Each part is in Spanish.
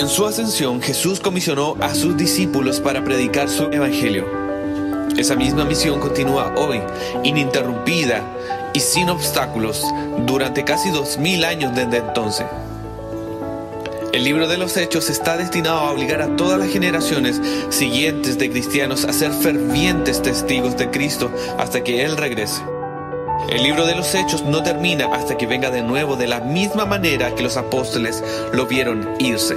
En su ascensión, Jesús comisionó a sus discípulos para predicar su evangelio. Esa misma misión continúa hoy, ininterrumpida y sin obstáculos, durante casi dos mil años desde entonces. El libro de los Hechos está destinado a obligar a todas las generaciones siguientes de cristianos a ser fervientes testigos de Cristo hasta que Él regrese. El libro de los Hechos no termina hasta que venga de nuevo de la misma manera que los apóstoles lo vieron irse.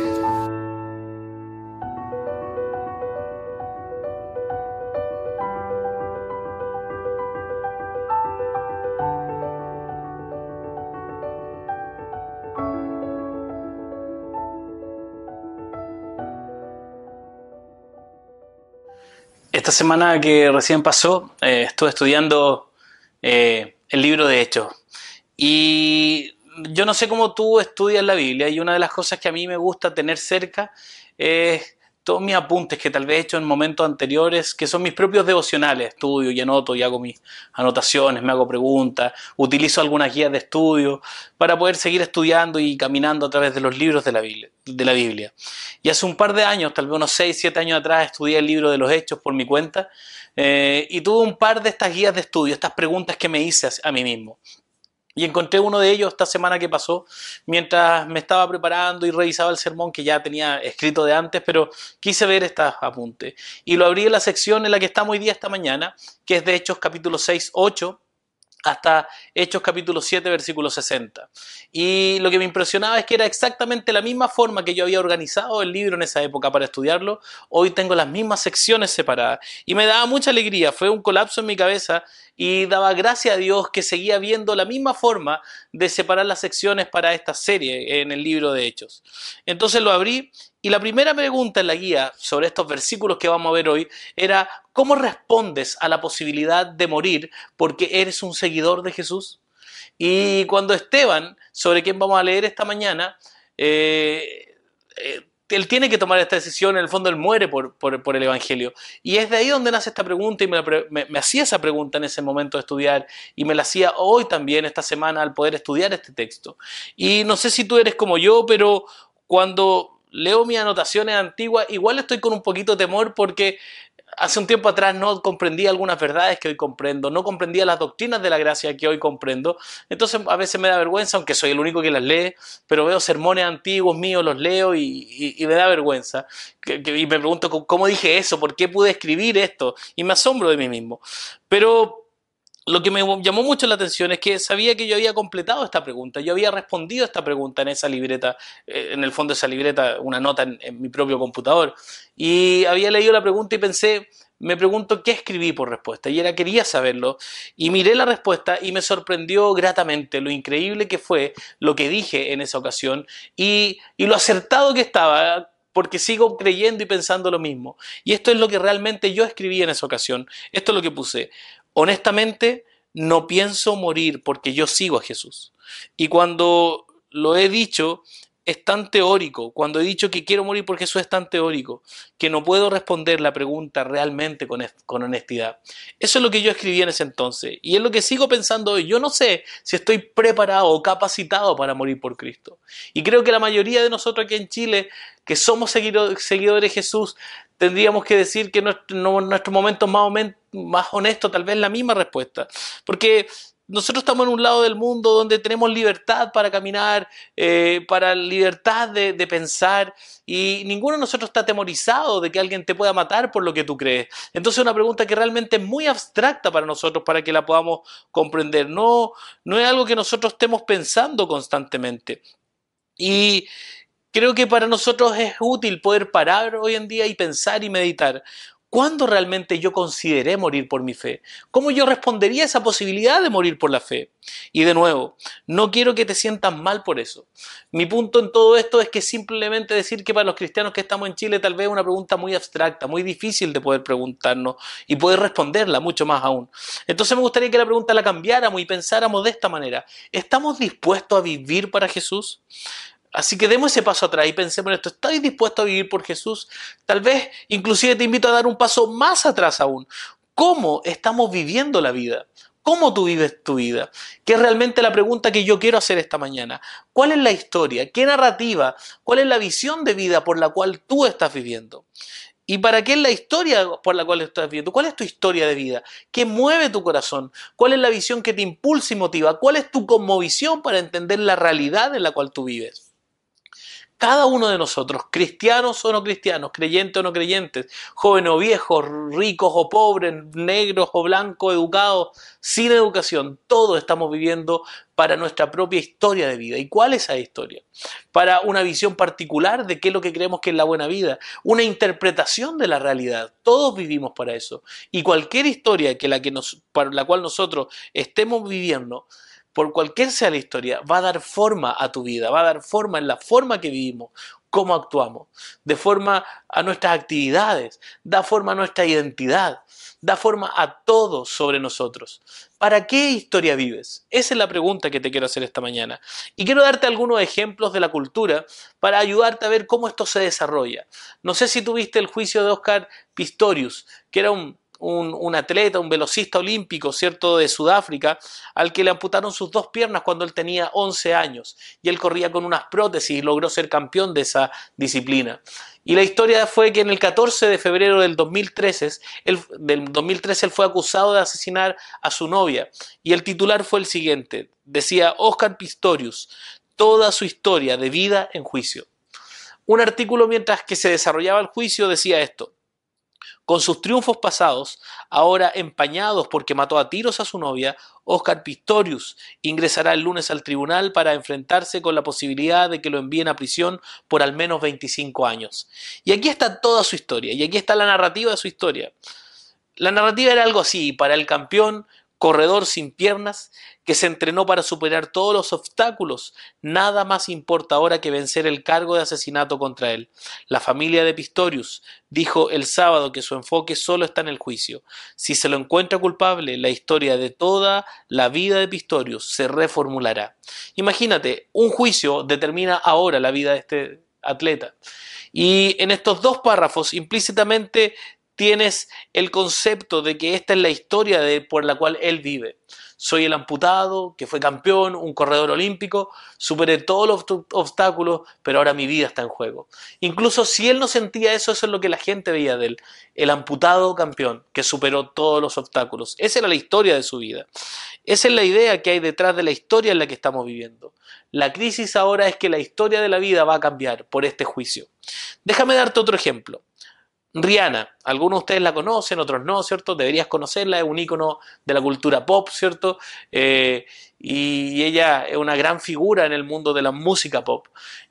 Esta semana que recién pasó, eh, estuve estudiando eh, el libro de Hechos. Y yo no sé cómo tú estudias la Biblia y una de las cosas que a mí me gusta tener cerca es todos mis apuntes que tal vez he hecho en momentos anteriores, que son mis propios devocionales, estudio y anoto y hago mis anotaciones, me hago preguntas, utilizo algunas guías de estudio para poder seguir estudiando y caminando a través de los libros de la Biblia. De la Biblia. Y hace un par de años, tal vez unos 6, 7 años atrás, estudié el libro de los Hechos por mi cuenta eh, y tuve un par de estas guías de estudio, estas preguntas que me hice a mí mismo. Y encontré uno de ellos esta semana que pasó, mientras me estaba preparando y revisaba el sermón que ya tenía escrito de antes, pero quise ver estos apuntes. Y lo abrí en la sección en la que estamos hoy día esta mañana, que es de Hechos capítulo 6, 8, hasta Hechos capítulo 7, versículo 60. Y lo que me impresionaba es que era exactamente la misma forma que yo había organizado el libro en esa época para estudiarlo. Hoy tengo las mismas secciones separadas. Y me daba mucha alegría, fue un colapso en mi cabeza y daba gracias a Dios que seguía viendo la misma forma de separar las secciones para esta serie en el libro de Hechos. Entonces lo abrí y la primera pregunta en la guía sobre estos versículos que vamos a ver hoy era, ¿cómo respondes a la posibilidad de morir porque eres un seguidor de Jesús? Y cuando Esteban, sobre quien vamos a leer esta mañana, eh, eh, él tiene que tomar esta decisión, en el fondo él muere por, el Evangelio. Y es de ahí donde nace esta pregunta y me, hacía esa pregunta en ese momento de estudiar y me la hacía hoy también, esta semana, al poder estudiar este texto. Y no sé si tú eres como yo, pero cuando leo mis anotaciones antiguas, igual estoy con un poquito de temor porque hace un tiempo atrás no comprendía algunas verdades que hoy comprendo, no comprendía las doctrinas de la gracia que hoy comprendo. Entonces a veces me da vergüenza, aunque soy el único que las lee, pero veo sermones antiguos míos, los leo y, me da vergüenza. y me pregunto cómo dije eso, por qué pude escribir esto, y me asombro de mí mismo. Pero lo que me llamó mucho la atención es que sabía que yo había completado esta pregunta, yo había respondido a esta pregunta en esa libreta, eh, en el fondo de esa libreta, una nota en, mi propio computador, y había leído la pregunta y pensé, me pregunto qué escribí por respuesta, y era quería saberlo, y miré la respuesta y me sorprendió gratamente lo increíble que fue lo que dije en esa ocasión y, y lo acertado que estaba porque sigo creyendo y pensando lo mismo. Y esto es lo que realmente yo escribí en esa ocasión. Esto es lo que puse honestamente no pienso morir porque yo sigo a Jesús. Y cuando lo he dicho, es tan teórico. Cuando he dicho que quiero morir por Jesús es tan teórico que no puedo responder la pregunta realmente con, honestidad. Eso es lo que yo escribí en ese entonces. Y es lo que sigo pensando hoy. Yo no sé si estoy preparado o capacitado para morir por Cristo. Y creo que la mayoría de nosotros aquí en Chile, que somos seguidores de Jesús, tendríamos que decir que nuestro, nuestro momento más, más honesto, tal vez la misma respuesta. Porque nosotros estamos en un lado del mundo donde tenemos libertad para caminar, eh, para libertad de, pensar y ninguno de nosotros está atemorizado de que alguien te pueda matar por lo que tú crees. Entonces es una pregunta que realmente es muy abstracta para nosotros para que la podamos comprender. No, no es algo que nosotros estemos pensando constantemente. Y creo que para nosotros es útil poder parar hoy en día y pensar y meditar. ¿Cuándo realmente yo consideré morir por mi fe? ¿Cómo yo respondería a esa posibilidad de morir por la fe? Y de nuevo, no quiero que te sientas mal por eso. Mi punto en todo esto es que simplemente decir que para los cristianos que estamos en Chile tal vez es una pregunta muy abstracta, muy difícil de poder preguntarnos y poder responderla mucho más aún. Entonces me gustaría que la pregunta la cambiáramos y pensáramos de esta manera. ¿Estamos dispuestos a vivir para Jesús? Así que demos ese paso atrás y pensemos en esto. ¿Estás dispuesto a vivir por Jesús? Tal vez inclusive te invito a dar un paso más atrás aún. ¿Cómo estamos viviendo la vida? ¿Cómo tú vives tu vida? Que es realmente la pregunta que yo quiero hacer esta mañana. ¿Cuál es la historia? ¿Qué narrativa? ¿Cuál es la visión de vida por la cual tú estás viviendo? ¿Y para qué es la historia por la cual estás viviendo? ¿Cuál es tu historia de vida? ¿Qué mueve tu corazón? ¿Cuál es la visión que te impulsa y motiva? ¿Cuál es tu conmovisión para entender la realidad en la cual tú vives? Cada uno de nosotros, cristianos o no cristianos, creyentes o no creyentes, jóvenes o viejos, ricos o pobres, negros o blancos, educados, sin educación, todos estamos viviendo para nuestra propia historia de vida. ¿Y cuál es esa historia? Para una visión particular de qué es lo que creemos que es la buena vida, una interpretación de la realidad. Todos vivimos para eso. Y cualquier historia que la que para la cual nosotros estemos viviendo, por cualquier sea la historia, va a dar forma a tu vida, va a dar forma en la forma que vivimos, cómo actuamos, de forma a nuestras actividades, da forma a nuestra identidad, da forma a todo sobre nosotros. ¿Para qué historia vives? Esa es la pregunta que te quiero hacer esta mañana. Y quiero darte algunos ejemplos de la cultura para ayudarte a ver cómo esto se desarrolla. No sé si tuviste el juicio de Oscar Pistorius, que era un un, atleta, un velocista olímpico, ¿cierto?, de Sudáfrica, al que le amputaron sus dos piernas cuando él tenía 11 años y él corría con unas prótesis y logró ser campeón de esa disciplina. Y la historia fue que en el 14 de febrero del 2013, él, del 2013 él fue acusado de asesinar a su novia y el titular fue el siguiente, decía Oscar Pistorius, toda su historia de vida en juicio. Un artículo mientras que se desarrollaba el juicio decía esto, con sus triunfos pasados, ahora empañados porque mató a tiros a su novia, Oscar Pistorius ingresará el lunes al tribunal para enfrentarse con la posibilidad de que lo envíen a prisión por al menos 25 años. Y aquí está toda su historia, y aquí está la narrativa de su historia. La narrativa era algo así, para el campeón corredor sin piernas, que se entrenó para superar todos los obstáculos, nada más importa ahora que vencer el cargo de asesinato contra él. La familia de Pistorius dijo el sábado que su enfoque solo está en el juicio. Si se lo encuentra culpable, la historia de toda la vida de Pistorius se reformulará. Imagínate, un juicio determina ahora la vida de este atleta. Y en estos dos párrafos implícitamente tienes el concepto de que esta es la historia por la cual él vive. Soy el amputado, que fue campeón, un corredor olímpico, superé todos los obstáculos, pero ahora mi vida está en juego. Incluso si él no sentía eso, eso es lo que la gente veía de él. El amputado campeón, que superó todos los obstáculos. Esa era la historia de su vida. Esa es la idea que hay detrás de la historia en la que estamos viviendo. La crisis ahora es que la historia de la vida va a cambiar por este juicio. Déjame darte otro ejemplo. Rihanna, algunos de ustedes la conocen, otros no, ¿cierto? Deberías conocerla, es un ícono de la cultura pop, ¿cierto? Eh, y ella es una gran figura en el mundo de la música pop.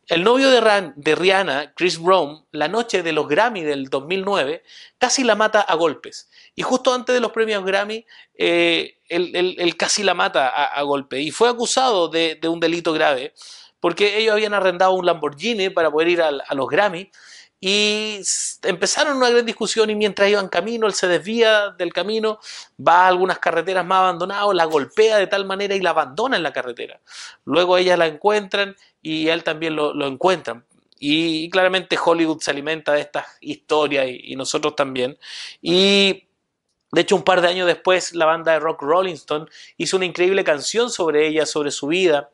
El novio de, de Rihanna, Chris Brown, la noche de los Grammy del 2009, casi la mata a golpes. Y justo antes de los premios Grammy, eh, él, casi la mata a, golpes. Y fue acusado de, un delito grave, porque ellos habían arrendado un Lamborghini para poder ir a, a los Grammy y empezaron una gran discusión y mientras iban camino, él se desvía del camino, va a algunas carreteras más abandonadas, la golpea de tal manera y la abandona en la carretera. Luego ellas la encuentran y él también lo, lo encuentran. Y, claramente Hollywood se alimenta de estas historias y, nosotros también. Y de hecho, un par de años después, la banda de rock Rolling Stone hizo una increíble canción sobre ella, sobre su vida,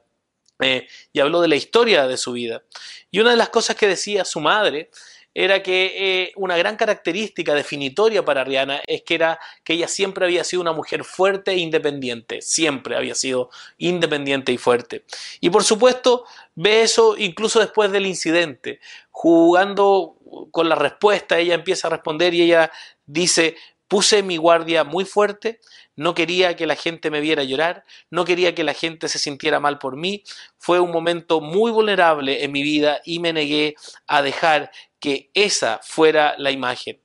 eh, y habló de la historia de su vida. Y una de las cosas que decía su madre era que eh, una gran característica definitoria para Rihanna es que era que ella siempre había sido una mujer fuerte e independiente, siempre había sido independiente y fuerte. Y por supuesto, ve eso incluso después del incidente, jugando con la respuesta, ella empieza a responder y ella dice, puse mi guardia muy fuerte, no quería que la gente me viera llorar, no quería que la gente se sintiera mal por mí, fue un momento muy vulnerable en mi vida y me negué a dejar que esa fuera la imagen.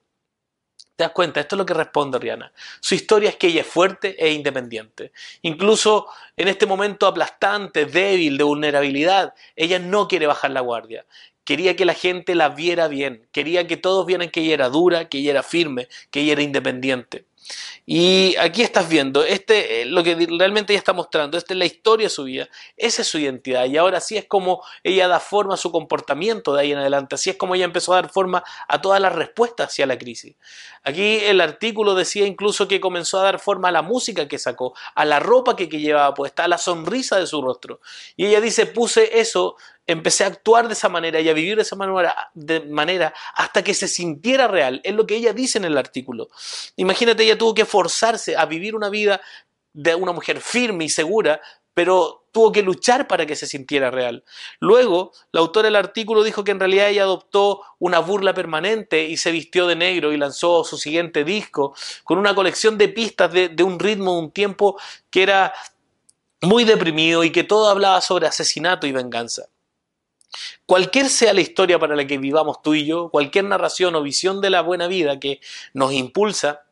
¿Te das cuenta? Esto es lo que responde Rihanna. Su historia es que ella es fuerte e independiente. Incluso en este momento aplastante, débil, de vulnerabilidad, ella no quiere bajar la guardia. Quería que la gente la viera bien. Quería que todos vieran que ella era dura, que ella era firme, que ella era independiente. Y aquí estás viendo, este, eh, lo que realmente ella está mostrando, esta es la historia de su vida, esa es su identidad. Y ahora sí es como ella da forma a su comportamiento de ahí en adelante, así es como ella empezó a dar forma a todas las respuestas hacia la crisis. Aquí el artículo decía incluso que comenzó a dar forma a la música que sacó, a la ropa que, que llevaba puesta, a la sonrisa de su rostro. Y ella dice, puse eso empecé a actuar de esa manera y a vivir de esa manera, hasta que se sintiera real. Es lo que ella dice en el artículo. Imagínate, ella tuvo que forzarse a vivir una vida de una mujer firme y segura, pero tuvo que luchar para que se sintiera real. Luego, la autora del artículo dijo que en realidad ella adoptó una burla permanente y se vistió de negro y lanzó su siguiente disco con una colección de pistas de, de un ritmo, un tiempo que era muy deprimido y que todo hablaba sobre asesinato y venganza. Cualquier sea la historia para la que vivamos tú y yo, cualquier narración o visión de la buena vida que nos impulsa,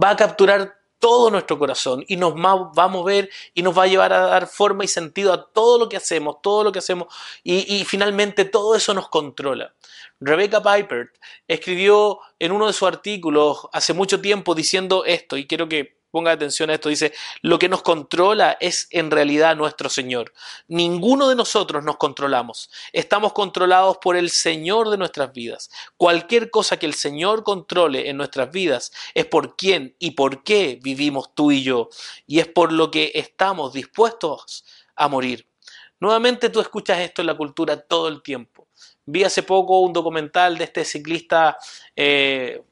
va a capturar todo nuestro corazón y nos va a mover y nos va a llevar a dar forma y sentido a todo lo que hacemos, todo lo que hacemos y, y finalmente todo eso nos controla. Rebecca Piper escribió en uno de sus artículos hace mucho tiempo diciendo esto y quiero que ponga atención a esto, dice, lo que nos controla es en realidad nuestro Señor. Ninguno de nosotros nos controlamos. Estamos controlados por el Señor de nuestras vidas. Cualquier cosa que el Señor controle en nuestras vidas es por quién y por qué vivimos tú y yo. Y es por lo que estamos dispuestos a morir. Nuevamente tú escuchas esto en la cultura todo el tiempo. Vi hace poco un documental de este ciclista, eh,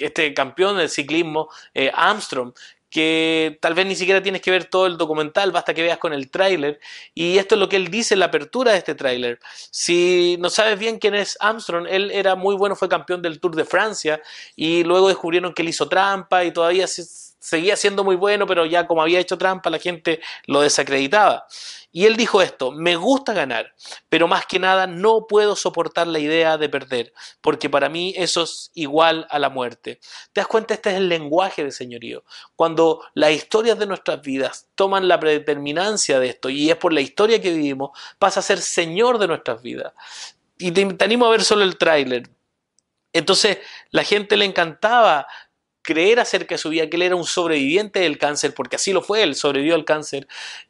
este campeón del ciclismo, eh, Armstrong, que tal vez ni siquiera tienes que ver todo el documental, basta que veas con el tráiler. Y esto es lo que él dice en la apertura de este tráiler. Si no sabes bien quién es Armstrong, él era muy bueno, fue campeón del Tour de Francia y luego descubrieron que él hizo trampa y todavía seguía siendo muy bueno, pero ya como había hecho trampa la gente lo desacreditaba. Y él dijo esto, me gusta ganar, pero más que nada no puedo soportar la idea de perder, porque para mí eso es igual a la muerte. ¿Te das cuenta? Este es el lenguaje de señorío. Cuando las historias de nuestras vidas toman la predeterminancia de esto, y es por la historia que vivimos, pasa a ser señor de nuestras vidas. Y te, te animo a ver solo el tráiler. Entonces, la gente le encantaba creer acerca de su vida que él era un sobreviviente del cáncer, porque así lo fue, él sobrevivió al cáncer,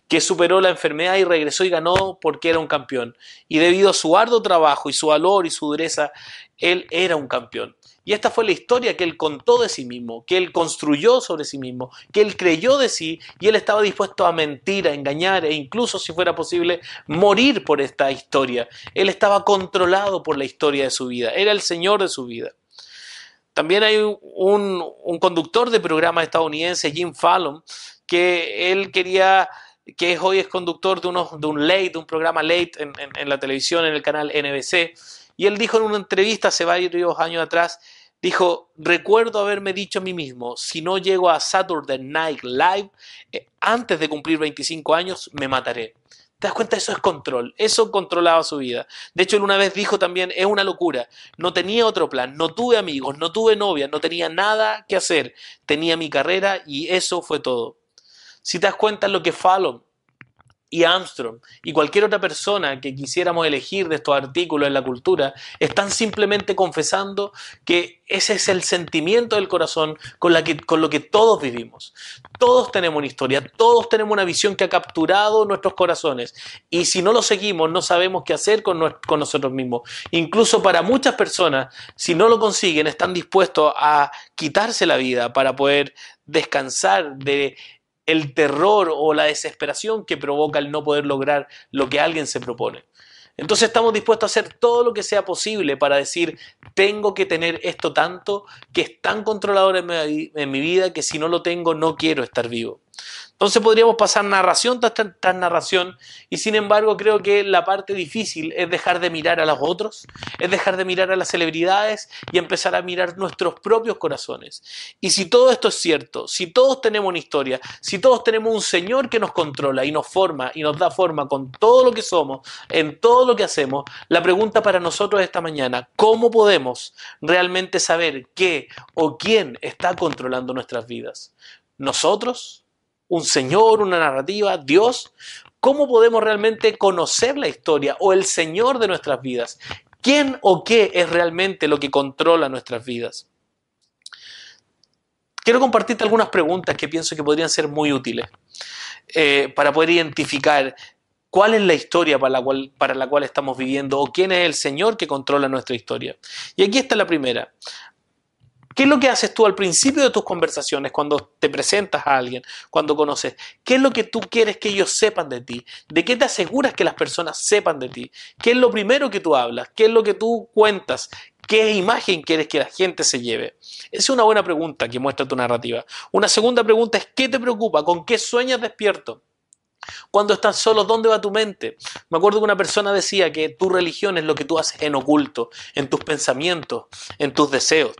que superó la enfermedad y regresó y ganó porque era un campeón. Y debido a su arduo trabajo y su valor y su dureza, él era un campeón. Y esta fue la historia que él contó de sí mismo, que él construyó sobre sí mismo, que él creyó de sí y él estaba dispuesto a mentir, a engañar e incluso, si fuera posible, morir por esta historia. Él estaba controlado por la historia de su vida, era el señor de su vida. También hay un, conductor de programa estadounidense, Jim Fallon, que él quería que hoy es conductor de, un late, de un programa late en, la televisión, en el canal NBC, y él dijo en una entrevista hace varios años atrás, dijo, recuerdo haberme dicho a mí mismo, si no llego a Saturday Night Live eh, antes de cumplir 25 años, me mataré. ¿Te das cuenta? Eso es control. Eso controlaba su vida. De hecho, él una vez dijo también, es una locura. No tenía otro plan. No tuve amigos, no tuve novia, no tenía nada que hacer. Tenía mi carrera y eso fue todo. Si te das cuenta lo que Fallon y Armstrong y cualquier otra persona que quisiéramos elegir de estos artículos en la cultura están simplemente confesando que ese es el sentimiento del corazón con, la que, con lo que todos vivimos. Todos tenemos una historia, todos tenemos una visión que ha capturado nuestros corazones y si no lo seguimos no sabemos qué hacer con, con nosotros mismos. Incluso para muchas personas, si no lo consiguen, están dispuestos a quitarse la vida para poder descansar de el terror o la desesperación que provoca el no poder lograr lo que alguien se propone. Entonces estamos dispuestos a hacer todo lo que sea posible para decir, tengo que tener esto tanto que es tan controlador en mi, en mi vida que si no lo tengo no quiero estar vivo. Entonces podríamos pasar narración tras, narración y sin embargo creo que la parte difícil es dejar de mirar a los otros, es dejar de mirar a las celebridades y empezar a mirar nuestros propios corazones. Y si todo esto es cierto, si todos tenemos una historia, si todos tenemos un Señor que nos controla y nos forma y nos da forma con todo lo que somos, en todo lo que hacemos, la pregunta para nosotros esta mañana, ¿cómo podemos realmente saber qué o quién está controlando nuestras vidas? ¿Nosotros? Un Señor, una narrativa, Dios, ¿cómo podemos realmente conocer la historia o el Señor de nuestras vidas? ¿Quién o qué es realmente lo que controla nuestras vidas? quiero compartirte algunas preguntas que pienso que podrían ser muy útiles eh, para poder identificar cuál es la historia para la, cual, para la cual estamos viviendo o quién es el Señor que controla nuestra historia. Y aquí está la primera. ¿Qué es lo que haces tú al principio de tus conversaciones cuando te presentas a alguien, cuando conoces? ¿Qué es lo que tú quieres que ellos sepan de ti? ¿De qué te aseguras que las personas sepan de ti? ¿Qué es lo primero que tú hablas? ¿Qué es lo que tú cuentas? ¿Qué imagen quieres que la gente se lleve? Esa es una buena pregunta que muestra tu narrativa. Una segunda pregunta es ¿qué te preocupa? ¿Con qué sueñas despierto? Cuando estás solo, ¿dónde va tu mente? Me acuerdo que una persona decía que tu religión es lo que tú haces en oculto, en tus pensamientos, en tus deseos.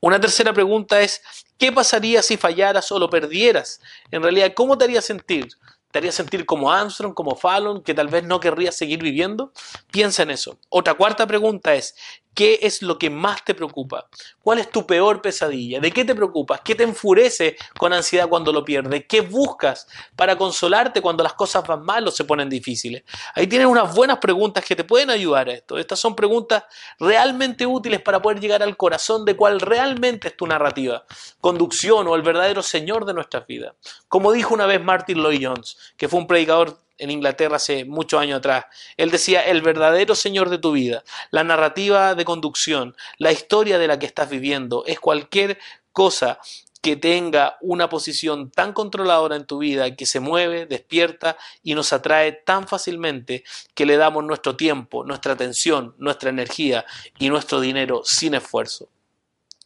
Una tercera pregunta es, ¿qué pasaría si fallaras o lo perdieras? En realidad, ¿cómo te haría sentir? ¿Te haría sentir como Armstrong, como Fallon, que tal vez no querrías seguir viviendo? Piensa en eso. Otra cuarta pregunta es, ¿Qué es lo que más te preocupa? ¿Cuál es tu peor pesadilla? ¿De qué te preocupas? ¿Qué te enfurece con ansiedad cuando lo pierdes? ¿Qué buscas para consolarte cuando las cosas van mal o se ponen difíciles? Ahí tienes unas buenas preguntas que te pueden ayudar a esto. Estas son preguntas realmente útiles para poder llegar al corazón de cuál realmente es tu narrativa, conducción o el verdadero Señor de nuestras vidas. Como dijo una vez Martin Lloyd Jones, que fue un predicador en Inglaterra hace muchos años atrás. Él decía, el verdadero Señor de tu vida, la narrativa de conducción, la historia de la que estás viviendo, es cualquier cosa que tenga una posición tan controladora en tu vida que se mueve, despierta y nos atrae tan fácilmente que le damos nuestro tiempo, nuestra atención, nuestra energía y nuestro dinero sin esfuerzo.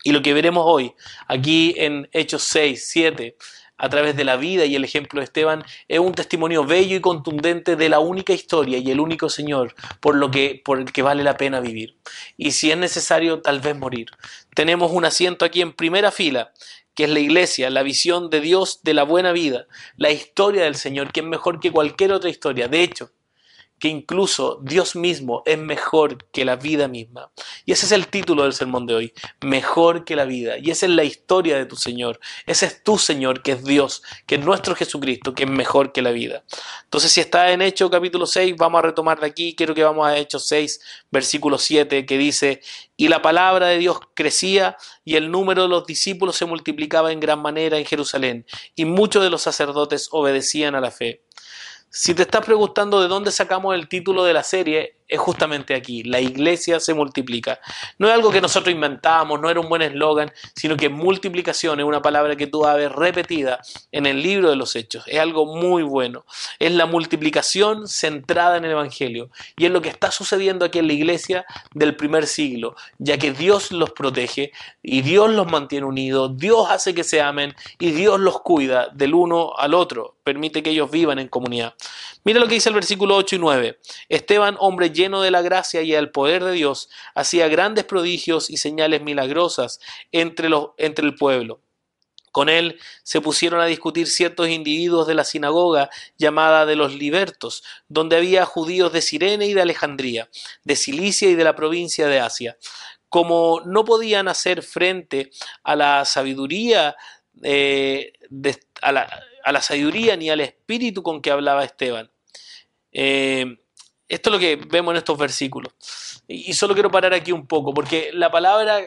Y lo que veremos hoy, aquí en Hechos 6, 7, a través de la vida y el ejemplo de Esteban es un testimonio bello y contundente de la única historia y el único Señor por lo que por el que vale la pena vivir. Y si es necesario, tal vez morir. Tenemos un asiento aquí en primera fila que es la iglesia, la visión de Dios de la buena vida, la historia del Señor, que es mejor que cualquier otra historia. De hecho, que incluso Dios mismo es mejor que la vida misma. Y ese es el título del sermón de hoy, mejor que la vida. Y esa es la historia de tu Señor. Ese es tu Señor, que es Dios, que es nuestro Jesucristo, que es mejor que la vida. Entonces, si está en Hechos capítulo 6, vamos a retomar de aquí. Quiero que vamos a Hechos 6, versículo 7, que dice, y la palabra de Dios crecía y el número de los discípulos se multiplicaba en gran manera en Jerusalén, y muchos de los sacerdotes obedecían a la fe. Si te estás preguntando de dónde sacamos el título de la serie, es justamente aquí. La iglesia se multiplica. No es algo que nosotros inventamos, no era un buen eslogan, sino que multiplicación es una palabra que tú vas a ver repetida en el libro de los Hechos. Es algo muy bueno. Es la multiplicación centrada en el Evangelio. Y es lo que está sucediendo aquí en la iglesia del primer siglo, ya que Dios los protege y Dios los mantiene unidos, Dios hace que se amen y Dios los cuida del uno al otro. Permite que ellos vivan en comunidad. Mira lo que dice el versículo 8 y 9. Esteban, hombre lleno de la gracia y el poder de Dios, hacía grandes prodigios y señales milagrosas entre, los, entre el pueblo. Con él se pusieron a discutir ciertos individuos de la sinagoga llamada de los libertos, donde había judíos de Sirene y de Alejandría, de Cilicia y de la provincia de Asia. Como no podían hacer frente a la sabiduría, eh, a, la, sabiduría ni al espíritu con que hablaba Esteban, eh, esto es lo que vemos en estos versículos. Y solo quiero parar aquí un poco, porque la palabra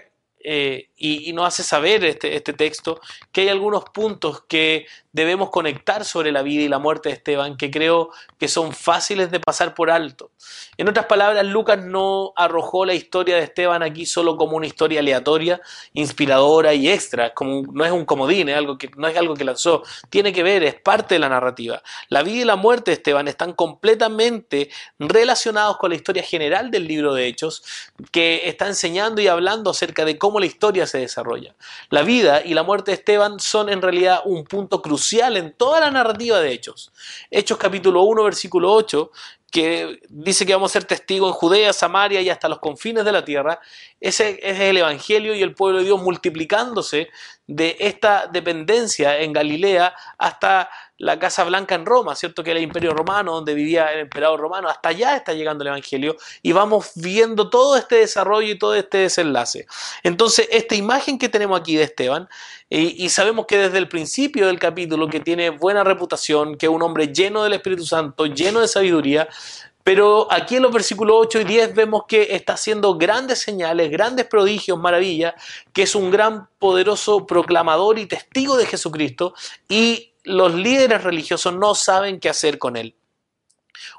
eh, y, nos hace saber este, este, texto que hay algunos puntos que debemos conectar sobre la vida y la muerte de Esteban que creo que son fáciles de pasar por alto. En otras palabras, Lucas no arrojó la historia de Esteban aquí solo como una historia aleatoria, inspiradora y extra, como, no es un comodín, algo que, no es algo que lanzó, tiene que ver, es parte de la narrativa. La vida y la muerte de Esteban están completamente relacionados con la historia general del libro de Hechos, que está enseñando y hablando acerca de cómo la historia se desarrolla. La vida y la muerte de Esteban son en realidad un punto crucial en toda la narrativa de Hechos. Hechos capítulo 1, versículo 8, que dice que vamos a ser testigos en Judea, Samaria y hasta los confines de la tierra. Ese es el Evangelio y el pueblo de Dios multiplicándose de esta dependencia en Galilea hasta la Casa Blanca en Roma, ¿cierto? Que era el imperio romano, donde vivía el emperador romano. Hasta allá está llegando el Evangelio y vamos viendo todo este desarrollo y todo este desenlace. Entonces, esta imagen que tenemos aquí de Esteban, y, sabemos que desde el principio del capítulo, que tiene buena reputación, que es un hombre lleno del Espíritu Santo, lleno de sabiduría, Pero aquí en los versículos 8 y 10 vemos que está haciendo grandes señales, grandes prodigios, maravillas, que es un gran poderoso proclamador y testigo de Jesucristo y los líderes religiosos no saben qué hacer con él.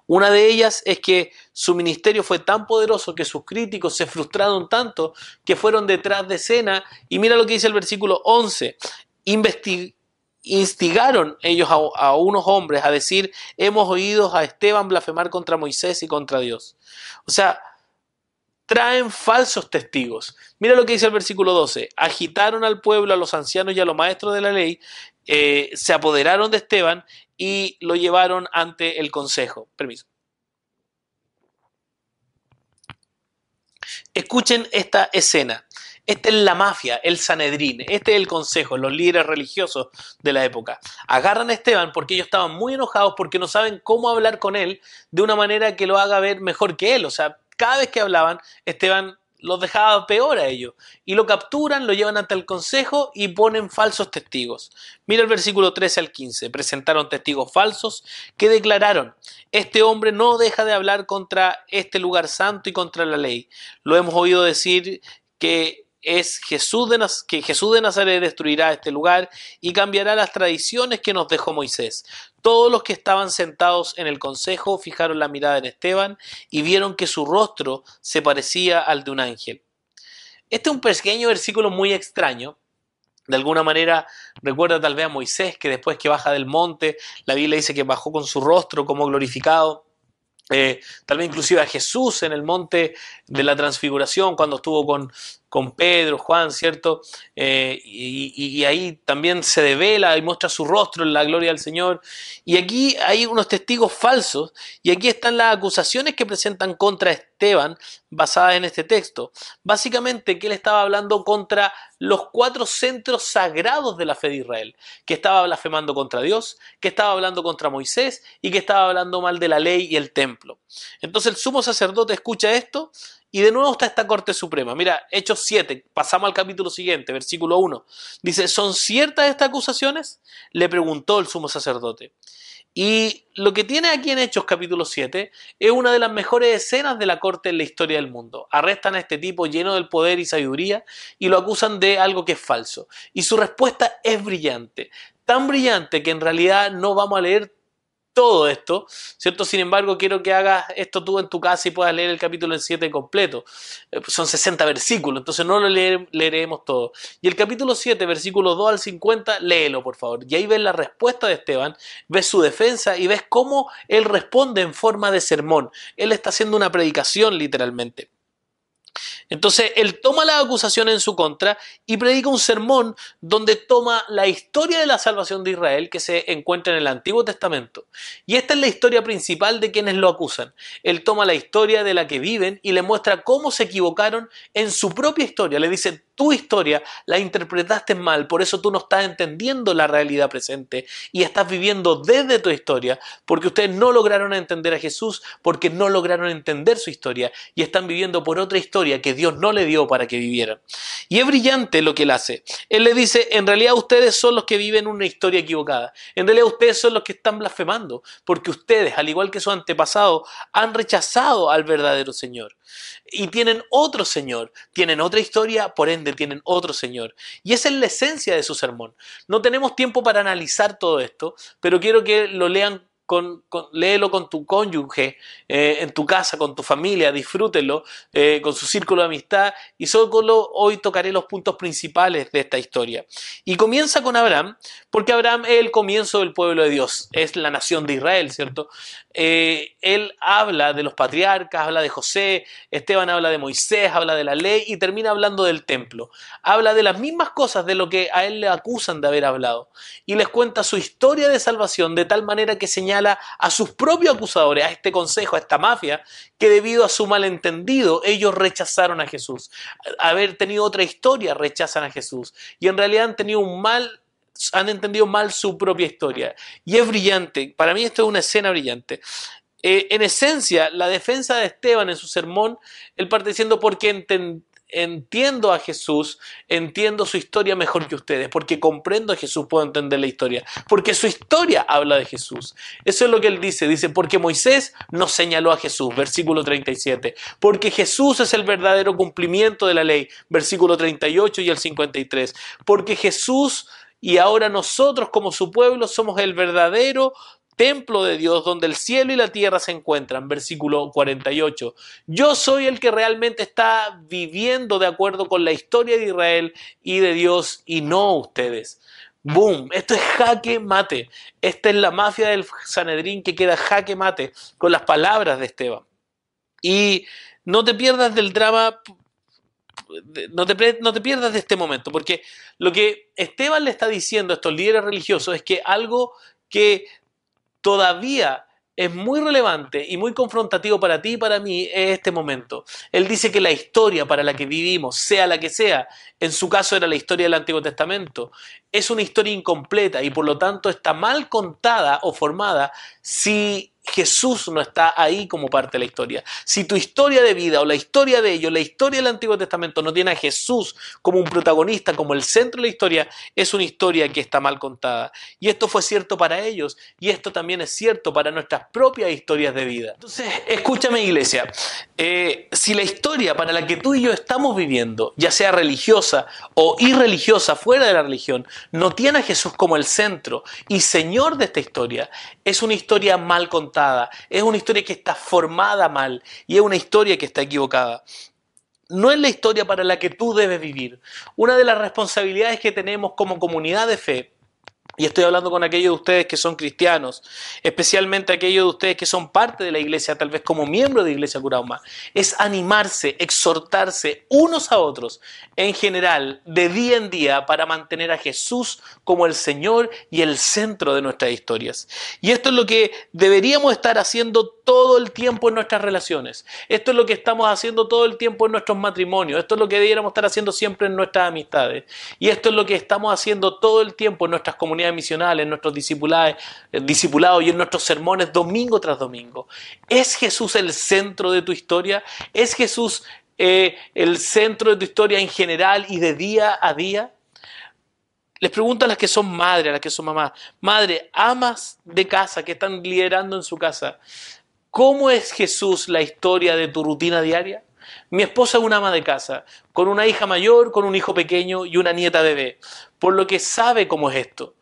Una de ellas es que su ministerio fue tan poderoso que sus críticos se frustraron tanto que fueron detrás de escena. Y mira lo que dice el versículo 11 instigaron ellos a, unos hombres a decir, hemos oído a Esteban blasfemar contra Moisés y contra Dios. O sea, traen falsos testigos. Mira lo que dice el versículo 12. Agitaron al pueblo, a los ancianos y a los maestros de la ley, eh, se apoderaron de Esteban y lo llevaron ante el consejo. Permiso. Escuchen esta escena. Esta es la mafia, el Sanedrín, este es el consejo, los líderes religiosos de la época. Agarran a Esteban porque ellos estaban muy enojados porque no saben cómo hablar con él de una manera que lo haga ver mejor que él. O sea, cada vez que hablaban, Esteban los dejaba peor a ellos. Y lo capturan, lo llevan ante el consejo y ponen falsos testigos. Mira el versículo 13 al 15. Presentaron testigos falsos que declararon, este hombre no deja de hablar contra este lugar santo y contra la ley. Lo hemos oído decir que es Jesús de que Jesús de Nazaret destruirá este lugar y cambiará las tradiciones que nos dejó Moisés. Todos los que estaban sentados en el consejo fijaron la mirada en Esteban y vieron que su rostro se parecía al de un ángel. Este es un pequeño versículo muy extraño. De alguna manera recuerda tal vez a Moisés que después que baja del monte, la Biblia dice que bajó con su rostro como glorificado. Eh, tal vez inclusive a Jesús en el monte de la transfiguración cuando estuvo con, con Pedro, Juan, ¿cierto? Eh, y, ahí también se devela y muestra su rostro en la gloria del Señor. Y aquí hay unos testigos falsos y aquí están las acusaciones que presentan contra Esteban basadas en este texto. Básicamente que él estaba hablando contra los cuatro centros sagrados de la fe de Israel, que estaba blasfemando contra Dios, que estaba hablando contra Moisés y que estaba hablando mal de la ley y el templo. Entonces el sumo sacerdote escucha esto y de nuevo está esta Corte Suprema. Mira, Hechos 7, pasamos al capítulo siguiente, versículo 1. Dice, ¿son ciertas estas acusaciones? Le preguntó el sumo sacerdote. Y lo que tiene aquí en Hechos capítulo 7 es una de las mejores escenas de la corte en la historia del mundo. Arrestan a este tipo lleno del poder y sabiduría y lo acusan de algo que es falso. Y su respuesta es brillante. Tan brillante que en realidad no vamos a leer todo esto, ¿cierto? Sin embargo, quiero que hagas esto tú en tu casa y puedas leer el capítulo en 7 completo. Eh, son 60 versículos, entonces no lo leeremos todo. Y el capítulo 7, versículos 2 al 50, léelo, por favor. Y ahí ves la respuesta de Esteban, ves su defensa y ves cómo él responde en forma de sermón. Él está haciendo una predicación, literalmente. Entonces él toma la acusación en su contra y predica un sermón donde toma la historia de la salvación de Israel que se encuentra en el Antiguo Testamento. Y esta es la historia principal de quienes lo acusan. Él toma la historia de la que viven y le muestra cómo se equivocaron en su propia historia. Le dice, tu historia la interpretaste mal, por eso tú no estás entendiendo la realidad presente y estás viviendo desde tu historia, porque ustedes no lograron entender a Jesús, porque no lograron entender su historia y están viviendo por otra historia que Dios no le dio para que vivieran. Y es brillante lo que él hace. Él le dice, en realidad ustedes son los que viven una historia equivocada. En realidad ustedes son los que están blasfemando, porque ustedes, al igual que su antepasado, han rechazado al verdadero Señor y tienen otro Señor, tienen otra historia, por ende tienen otro Señor. Y esa es la esencia de su sermón. No tenemos tiempo para analizar todo esto, pero quiero que lo lean con, léelo con tu cónyuge, eh, en tu casa, con tu familia, disfrútelo, eh, con su círculo de amistad. Y solo hoy tocaré los puntos principales de esta historia. Y comienza con Abraham, porque Abraham es el comienzo del pueblo de Dios, es la nación de Israel, ¿cierto? Eh, él habla de los patriarcas, habla de José, Esteban habla de Moisés, habla de la ley y termina hablando del templo. Habla de las mismas cosas de lo que a él le acusan de haber hablado. Y les cuenta su historia de salvación de tal manera que señala a sus propios acusadores, a este consejo, a esta mafia, que debido a su malentendido ellos rechazaron a Jesús. Haber tenido otra historia, rechazan a Jesús. Y en realidad han tenido un mal han entendido mal su propia historia. Y es brillante. Para mí esto es una escena brillante. Eh, en esencia, la defensa de Esteban en su sermón, él parte diciendo porque entiendo a Jesús, entiendo su historia mejor que ustedes, porque comprendo a Jesús, puedo entender la historia, porque su historia habla de Jesús. Eso es lo que él dice, dice, porque Moisés nos señaló a Jesús, versículo 37, porque Jesús es el verdadero cumplimiento de la ley, versículo 38 y el 53, porque Jesús y ahora nosotros como su pueblo somos el verdadero templo de Dios donde el cielo y la tierra se encuentran. Versículo 48. Yo soy el que realmente está viviendo de acuerdo con la historia de Israel y de Dios y no ustedes. ¡Boom! Esto es jaque mate. Esta es la mafia del Sanedrín que queda jaque mate con las palabras de Esteban. Y no te pierdas del drama no te, no te, pierdas de este momento, porque lo que Esteban le está diciendo a estos líderes religiosos es que algo que todavía es muy relevante y muy confrontativo para ti y para mí en este momento. Él dice que la historia para la que vivimos, sea la que sea, en su caso era la historia del Antiguo Testamento, es una historia incompleta y por lo tanto está mal contada o formada si Jesús no está ahí como parte de la historia. Si tu historia de vida o la historia de ellos, la historia del Antiguo Testamento no tiene a Jesús como un protagonista, como el centro de la historia, es una historia que está mal contada. Y esto fue cierto para ellos y esto también es cierto para nuestras propias historias de vida. Entonces, escúchame iglesia, eh, si la historia para la que tú y yo estamos viviendo, ya sea religiosa o irreligiosa, fuera de la religión, no tiene a Jesús como el centro y Señor de esta historia, es una historia mal contada es una historia que está formada mal y es una historia que está equivocada. No es la historia para la que tú debes vivir. Una de las responsabilidades que tenemos como comunidad de fe y estoy hablando con aquellos de ustedes que son cristianos, especialmente aquellos de ustedes que son parte de la iglesia, tal vez como miembro de Iglesia Curauma, es animarse, exhortarse unos a otros, en general, de día en día, para mantener a Jesús como el Señor y el centro de nuestras historias. Y esto es lo que deberíamos estar haciendo todo el tiempo en nuestras relaciones. Esto es lo que estamos haciendo todo el tiempo en nuestros matrimonios. Esto es lo que deberíamos estar haciendo siempre en nuestras amistades. Y esto es lo que estamos haciendo todo el tiempo en nuestras comunidades misionales, en nuestros eh, discipulados y en nuestros sermones domingo tras domingo. ¿Es Jesús el centro de tu historia? ¿Es Jesús eh, el centro de tu historia en general y de día a día? Les pregunto a las que son madres, a las que son mamás, madre, amas de casa que están liderando en su casa, ¿cómo es Jesús la historia de tu rutina diaria? Mi esposa es una ama de casa, con una hija mayor, con un hijo pequeño y una nieta bebé, por lo que sabe cómo es esto.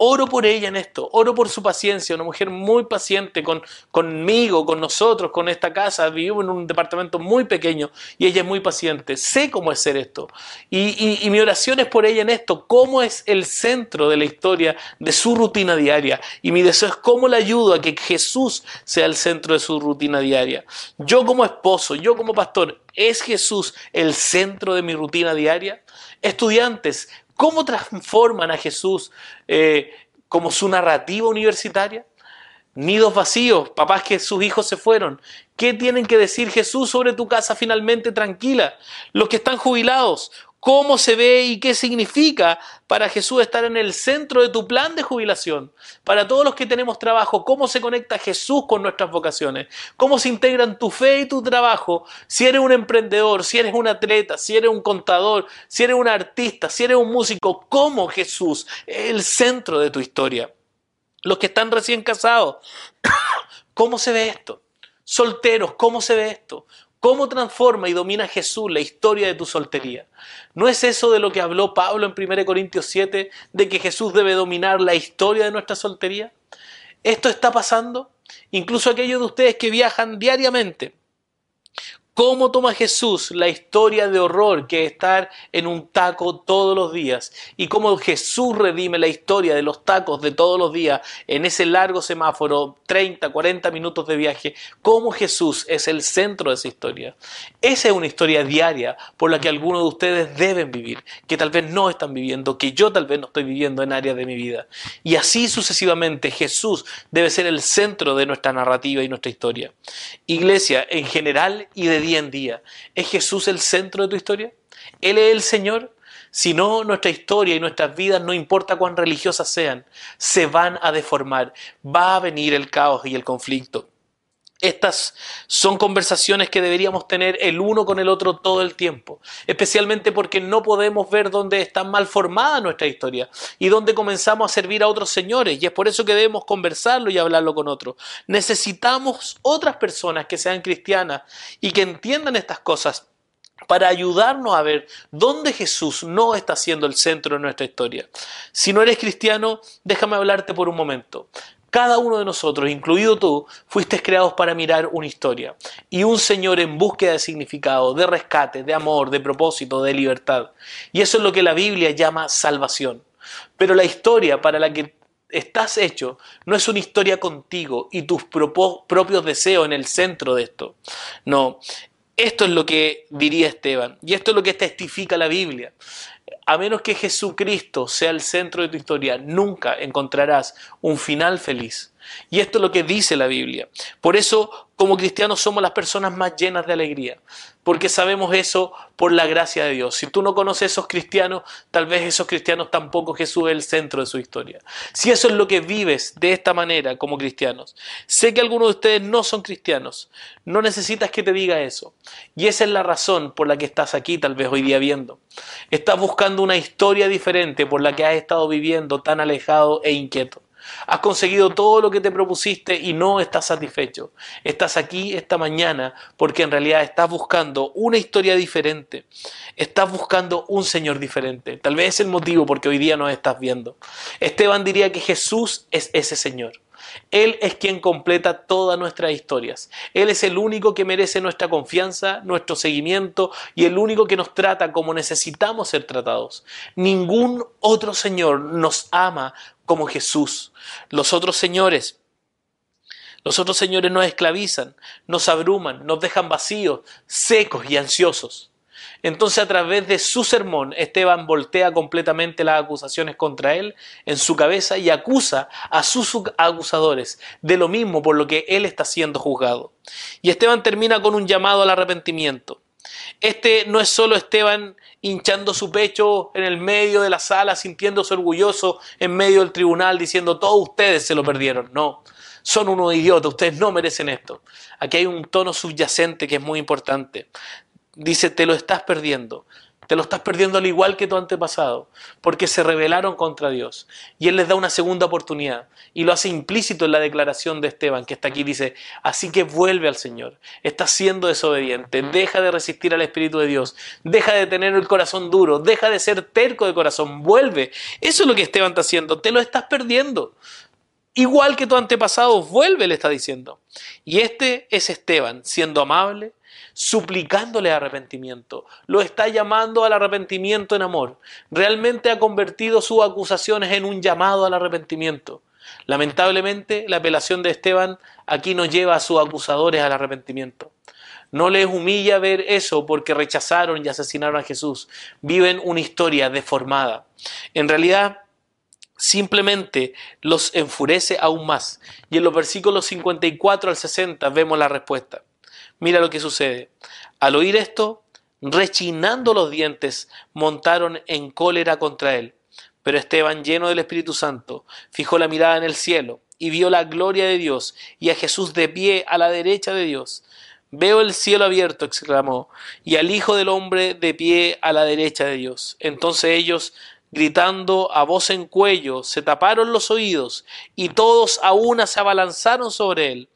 Oro por ella en esto, oro por su paciencia, una mujer muy paciente con, conmigo, con nosotros, con esta casa. Vivo en un departamento muy pequeño y ella es muy paciente. Sé cómo es ser esto. Y, y mi oración es por ella en esto, cómo es el centro de la historia de su rutina diaria. Y mi deseo es cómo le ayudo a que Jesús sea el centro de su rutina diaria. Yo como esposo, yo como pastor, ¿es Jesús el centro de mi rutina diaria? Estudiantes, ¿Cómo transforman a Jesús eh, como su narrativa universitaria? Nidos vacíos, papás que sus hijos se fueron. ¿Qué tienen que decir Jesús sobre tu casa finalmente tranquila? Los que están jubilados, cómo se ve y qué significa para Jesús estar en el centro de tu plan de jubilación. Para todos los que tenemos trabajo, cómo se conecta Jesús con nuestras vocaciones, cómo se integran tu fe y tu trabajo. Si eres un emprendedor, si eres un atleta, si eres un contador, si eres un artista, si eres un músico, cómo Jesús es el centro de tu historia. Los que están recién casados, ¿cómo se ve esto? Solteros, ¿cómo se ve esto? ¿Cómo transforma y domina Jesús la historia de tu soltería? ¿No es eso de lo que habló Pablo en 1 Corintios 7, de que Jesús debe dominar la historia de nuestra soltería? ¿Esto está pasando? Incluso aquellos de ustedes que viajan diariamente, ¿Cómo toma Jesús la historia de horror que es estar en un taco todos los días? Y cómo Jesús redime la historia de los tacos de todos los días en ese largo semáforo, 30, 40 minutos de viaje. Cómo Jesús es el centro de esa historia. Esa es una historia diaria por la que algunos de ustedes deben vivir, que tal vez no están viviendo, que yo tal vez no estoy viviendo en áreas de mi vida. Y así sucesivamente Jesús debe ser el centro de nuestra narrativa y nuestra historia. Iglesia en general y de día en día. ¿Es Jesús el centro de tu historia? ¿Él es el Señor? Si no, nuestra historia y nuestras vidas, no importa cuán religiosas sean, se van a deformar. Va a venir el caos y el conflicto. Estas son conversaciones que deberíamos tener el uno con el otro todo el tiempo, especialmente porque no podemos ver dónde está mal formada nuestra historia y dónde comenzamos a servir a otros señores, y es por eso que debemos conversarlo y hablarlo con otros. Necesitamos otras personas que sean cristianas y que entiendan estas cosas para ayudarnos a ver dónde Jesús no está siendo el centro de nuestra historia. Si no eres cristiano, déjame hablarte por un momento. Cada uno de nosotros, incluido tú, fuiste creados para mirar una historia y un Señor en búsqueda de significado, de rescate, de amor, de propósito, de libertad. Y eso es lo que la Biblia llama salvación. Pero la historia para la que estás hecho no es una historia contigo y tus propios deseos en el centro de esto. No, esto es lo que diría Esteban y esto es lo que testifica la Biblia a menos que Jesucristo sea el centro de tu historia, nunca encontrarás un final feliz. Y esto es lo que dice la Biblia. Por eso, como cristianos, somos las personas más llenas de alegría, porque sabemos eso por la gracia de Dios. Si tú no conoces a esos cristianos, tal vez esos cristianos tampoco Jesús es el centro de su historia. Si eso es lo que vives de esta manera como cristianos, sé que algunos de ustedes no son cristianos, no necesitas que te diga eso. Y esa es la razón por la que estás aquí tal vez hoy día viendo. Estás buscando una historia diferente por la que has estado viviendo tan alejado e inquieto. Has conseguido todo lo que te propusiste y no estás satisfecho. Estás aquí esta mañana porque en realidad estás buscando una historia diferente. Estás buscando un Señor diferente. Tal vez es el motivo porque hoy día nos estás viendo. Esteban diría que Jesús es ese Señor. Él es quien completa todas nuestras historias. Él es el único que merece nuestra confianza, nuestro seguimiento y el único que nos trata como necesitamos ser tratados. Ningún otro Señor nos ama como Jesús. Los otros señores, los otros señores nos esclavizan, nos abruman, nos dejan vacíos, secos y ansiosos. Entonces a través de su sermón, Esteban voltea completamente las acusaciones contra él en su cabeza y acusa a sus acusadores de lo mismo por lo que él está siendo juzgado. Y Esteban termina con un llamado al arrepentimiento. Este no es solo Esteban hinchando su pecho en el medio de la sala, sintiéndose orgulloso en medio del tribunal, diciendo todos ustedes se lo perdieron. No, son unos idiotas, ustedes no merecen esto. Aquí hay un tono subyacente que es muy importante. Dice, te lo estás perdiendo. Te lo estás perdiendo al igual que tu antepasado, porque se rebelaron contra Dios. Y Él les da una segunda oportunidad. Y lo hace implícito en la declaración de Esteban, que está aquí. Dice, así que vuelve al Señor. Estás siendo desobediente. Deja de resistir al Espíritu de Dios. Deja de tener el corazón duro. Deja de ser terco de corazón. Vuelve. Eso es lo que Esteban está haciendo. Te lo estás perdiendo. Igual que tu antepasado, vuelve, le está diciendo. Y este es Esteban, siendo amable, suplicándole arrepentimiento. Lo está llamando al arrepentimiento en amor. Realmente ha convertido sus acusaciones en un llamado al arrepentimiento. Lamentablemente, la apelación de Esteban aquí nos lleva a sus acusadores al arrepentimiento. No les humilla ver eso porque rechazaron y asesinaron a Jesús. Viven una historia deformada. En realidad, simplemente los enfurece aún más. Y en los versículos 54 al 60 vemos la respuesta. Mira lo que sucede. Al oír esto, rechinando los dientes, montaron en cólera contra él. Pero Esteban, lleno del Espíritu Santo, fijó la mirada en el cielo y vio la gloria de Dios y a Jesús de pie a la derecha de Dios. Veo el cielo abierto, exclamó, y al Hijo del Hombre de pie a la derecha de Dios. Entonces ellos, gritando a voz en cuello, se taparon los oídos y todos a una se abalanzaron sobre él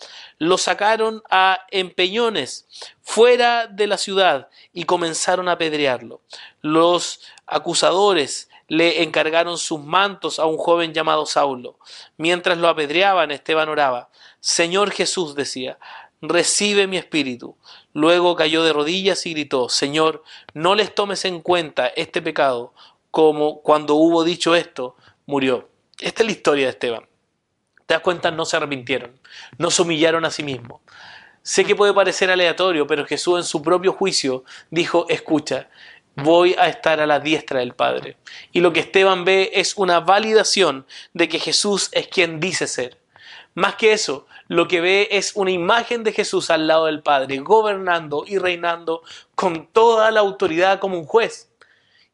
lo sacaron a empeñones fuera de la ciudad y comenzaron a apedrearlo. Los acusadores le encargaron sus mantos a un joven llamado Saulo. Mientras lo apedreaban, Esteban oraba. Señor Jesús decía, recibe mi espíritu. Luego cayó de rodillas y gritó, Señor, no les tomes en cuenta este pecado, como cuando hubo dicho esto, murió. Esta es la historia de Esteban. ¿Te das cuenta? No se arrepintieron, no se humillaron a sí mismos. Sé que puede parecer aleatorio, pero Jesús en su propio juicio dijo, escucha, voy a estar a la diestra del Padre. Y lo que Esteban ve es una validación de que Jesús es quien dice ser. Más que eso, lo que ve es una imagen de Jesús al lado del Padre, gobernando y reinando con toda la autoridad como un juez.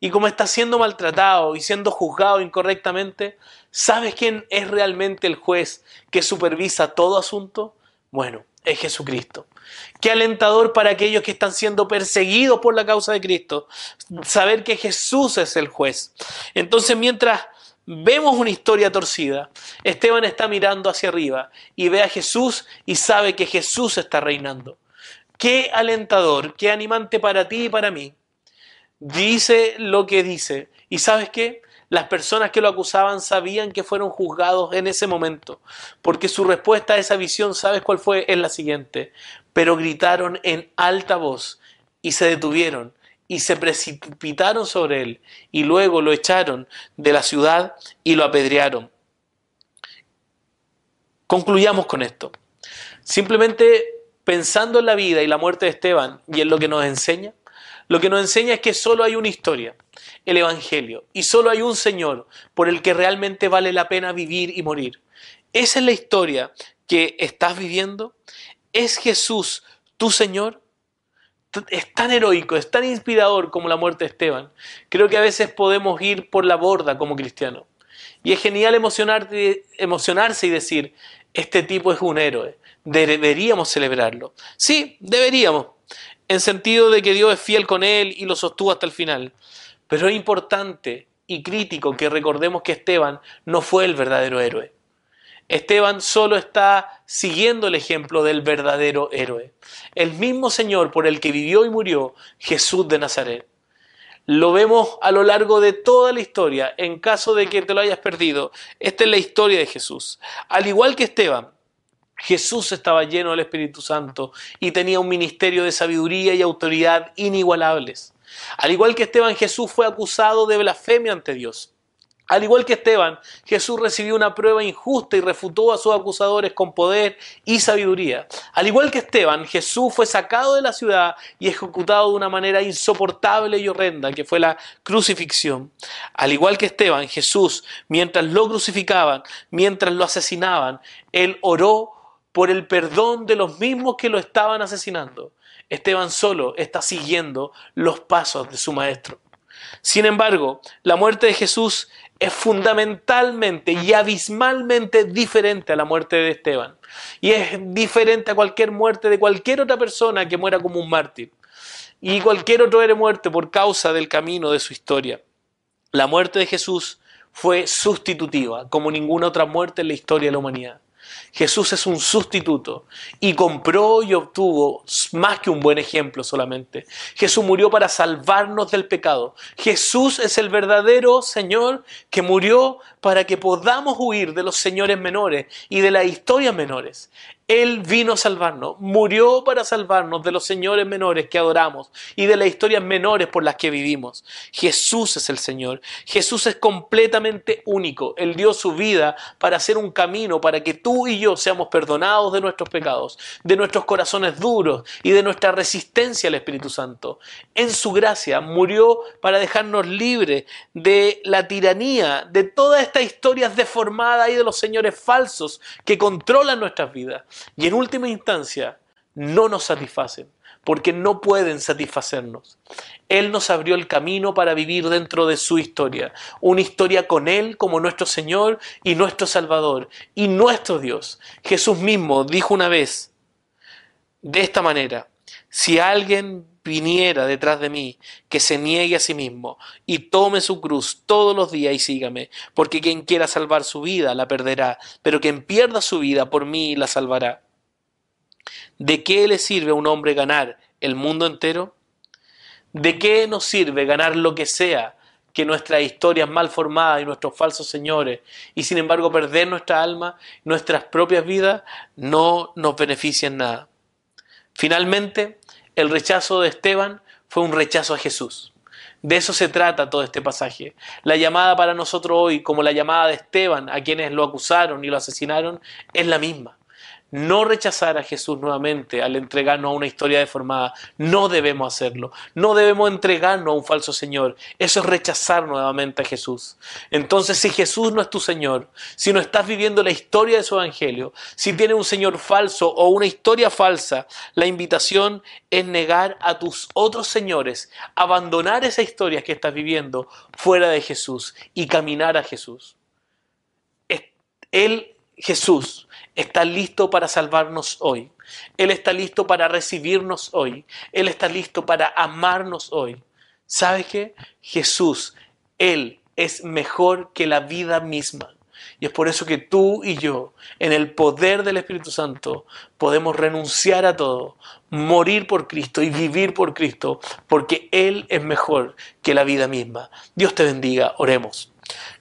Y como está siendo maltratado y siendo juzgado incorrectamente, ¿sabes quién es realmente el juez que supervisa todo asunto? Bueno, es Jesucristo. Qué alentador para aquellos que están siendo perseguidos por la causa de Cristo, saber que Jesús es el juez. Entonces, mientras vemos una historia torcida, Esteban está mirando hacia arriba y ve a Jesús y sabe que Jesús está reinando. Qué alentador, qué animante para ti y para mí. Dice lo que dice. ¿Y sabes qué? Las personas que lo acusaban sabían que fueron juzgados en ese momento, porque su respuesta a esa visión, ¿sabes cuál fue? Es la siguiente. Pero gritaron en alta voz y se detuvieron y se precipitaron sobre él y luego lo echaron de la ciudad y lo apedrearon. Concluyamos con esto. Simplemente pensando en la vida y la muerte de Esteban y en lo que nos enseña, lo que nos enseña es que solo hay una historia el Evangelio y solo hay un Señor por el que realmente vale la pena vivir y morir. Esa es la historia que estás viviendo. ¿Es Jesús tu Señor? Es tan heroico, es tan inspirador como la muerte de Esteban. Creo que a veces podemos ir por la borda como cristianos. Y es genial emocionarse y decir, este tipo es un héroe, deberíamos celebrarlo. Sí, deberíamos, en sentido de que Dios es fiel con él y lo sostuvo hasta el final. Pero es importante y crítico que recordemos que Esteban no fue el verdadero héroe. Esteban solo está siguiendo el ejemplo del verdadero héroe. El mismo Señor por el que vivió y murió, Jesús de Nazaret. Lo vemos a lo largo de toda la historia. En caso de que te lo hayas perdido, esta es la historia de Jesús. Al igual que Esteban, Jesús estaba lleno del Espíritu Santo y tenía un ministerio de sabiduría y autoridad inigualables. Al igual que Esteban, Jesús fue acusado de blasfemia ante Dios. Al igual que Esteban, Jesús recibió una prueba injusta y refutó a sus acusadores con poder y sabiduría. Al igual que Esteban, Jesús fue sacado de la ciudad y ejecutado de una manera insoportable y horrenda, que fue la crucifixión. Al igual que Esteban, Jesús, mientras lo crucificaban, mientras lo asesinaban, él oró por el perdón de los mismos que lo estaban asesinando. Esteban solo está siguiendo los pasos de su maestro. Sin embargo, la muerte de Jesús es fundamentalmente y abismalmente diferente a la muerte de Esteban. Y es diferente a cualquier muerte de cualquier otra persona que muera como un mártir. Y cualquier otro era muerte por causa del camino de su historia. La muerte de Jesús fue sustitutiva, como ninguna otra muerte en la historia de la humanidad. Jesús es un sustituto y compró y obtuvo más que un buen ejemplo solamente. Jesús murió para salvarnos del pecado. Jesús es el verdadero Señor que murió para que podamos huir de los señores menores y de las historias menores. Él vino a salvarnos, murió para salvarnos de los señores menores que adoramos y de las historias menores por las que vivimos. Jesús es el Señor. Jesús es completamente único. Él dio su vida para hacer un camino para que tú y yo seamos perdonados de nuestros pecados, de nuestros corazones duros y de nuestra resistencia al Espíritu Santo. En su gracia murió para dejarnos libres de la tiranía, de todas estas historias deformadas y de los señores falsos que controlan nuestras vidas y en última instancia no nos satisfacen, porque no pueden satisfacernos. Él nos abrió el camino para vivir dentro de su historia, una historia con Él como nuestro Señor y nuestro Salvador y nuestro Dios. Jesús mismo dijo una vez de esta manera, si alguien viniera detrás de mí, que se niegue a sí mismo y tome su cruz todos los días y sígame, porque quien quiera salvar su vida la perderá, pero quien pierda su vida por mí la salvará. ¿De qué le sirve a un hombre ganar el mundo entero? ¿De qué nos sirve ganar lo que sea que nuestras historias mal formadas y nuestros falsos señores, y sin embargo perder nuestra alma, nuestras propias vidas, no nos benefician nada? Finalmente, el rechazo de Esteban fue un rechazo a Jesús. De eso se trata todo este pasaje. La llamada para nosotros hoy, como la llamada de Esteban a quienes lo acusaron y lo asesinaron, es la misma no rechazar a Jesús nuevamente al entregarnos a una historia deformada. No debemos hacerlo. No debemos entregarnos a un falso Señor. Eso es rechazar nuevamente a Jesús. Entonces, si Jesús no es tu Señor, si no estás viviendo la historia de su Evangelio, si tienes un Señor falso o una historia falsa, la invitación es negar a tus otros señores, abandonar esa historia que estás viviendo fuera de Jesús y caminar a Jesús. Él Jesús está listo para salvarnos hoy. Él está listo para recibirnos hoy. Él está listo para amarnos hoy. ¿Sabes qué? Jesús, Él es mejor que la vida misma. Y es por eso que tú y yo, en el poder del Espíritu Santo, podemos renunciar a todo, morir por Cristo y vivir por Cristo, porque Él es mejor que la vida misma. Dios te bendiga, oremos.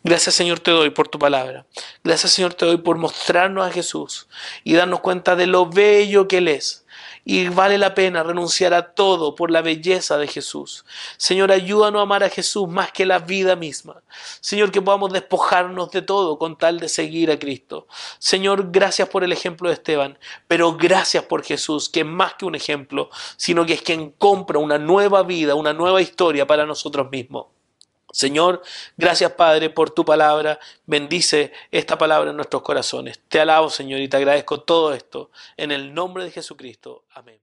Gracias Señor te doy por tu palabra. Gracias Señor te doy por mostrarnos a Jesús y darnos cuenta de lo bello que Él es y vale la pena renunciar a todo por la belleza de Jesús. Señor, ayúdanos a amar a Jesús más que la vida misma. Señor, que podamos despojarnos de todo con tal de seguir a Cristo. Señor, gracias por el ejemplo de Esteban, pero gracias por Jesús, que es más que un ejemplo, sino que es quien compra una nueva vida, una nueva historia para nosotros mismos. Señor, gracias Padre por tu palabra. Bendice esta palabra en nuestros corazones. Te alabo, Señor, y te agradezco todo esto. En el nombre de Jesucristo. Amén.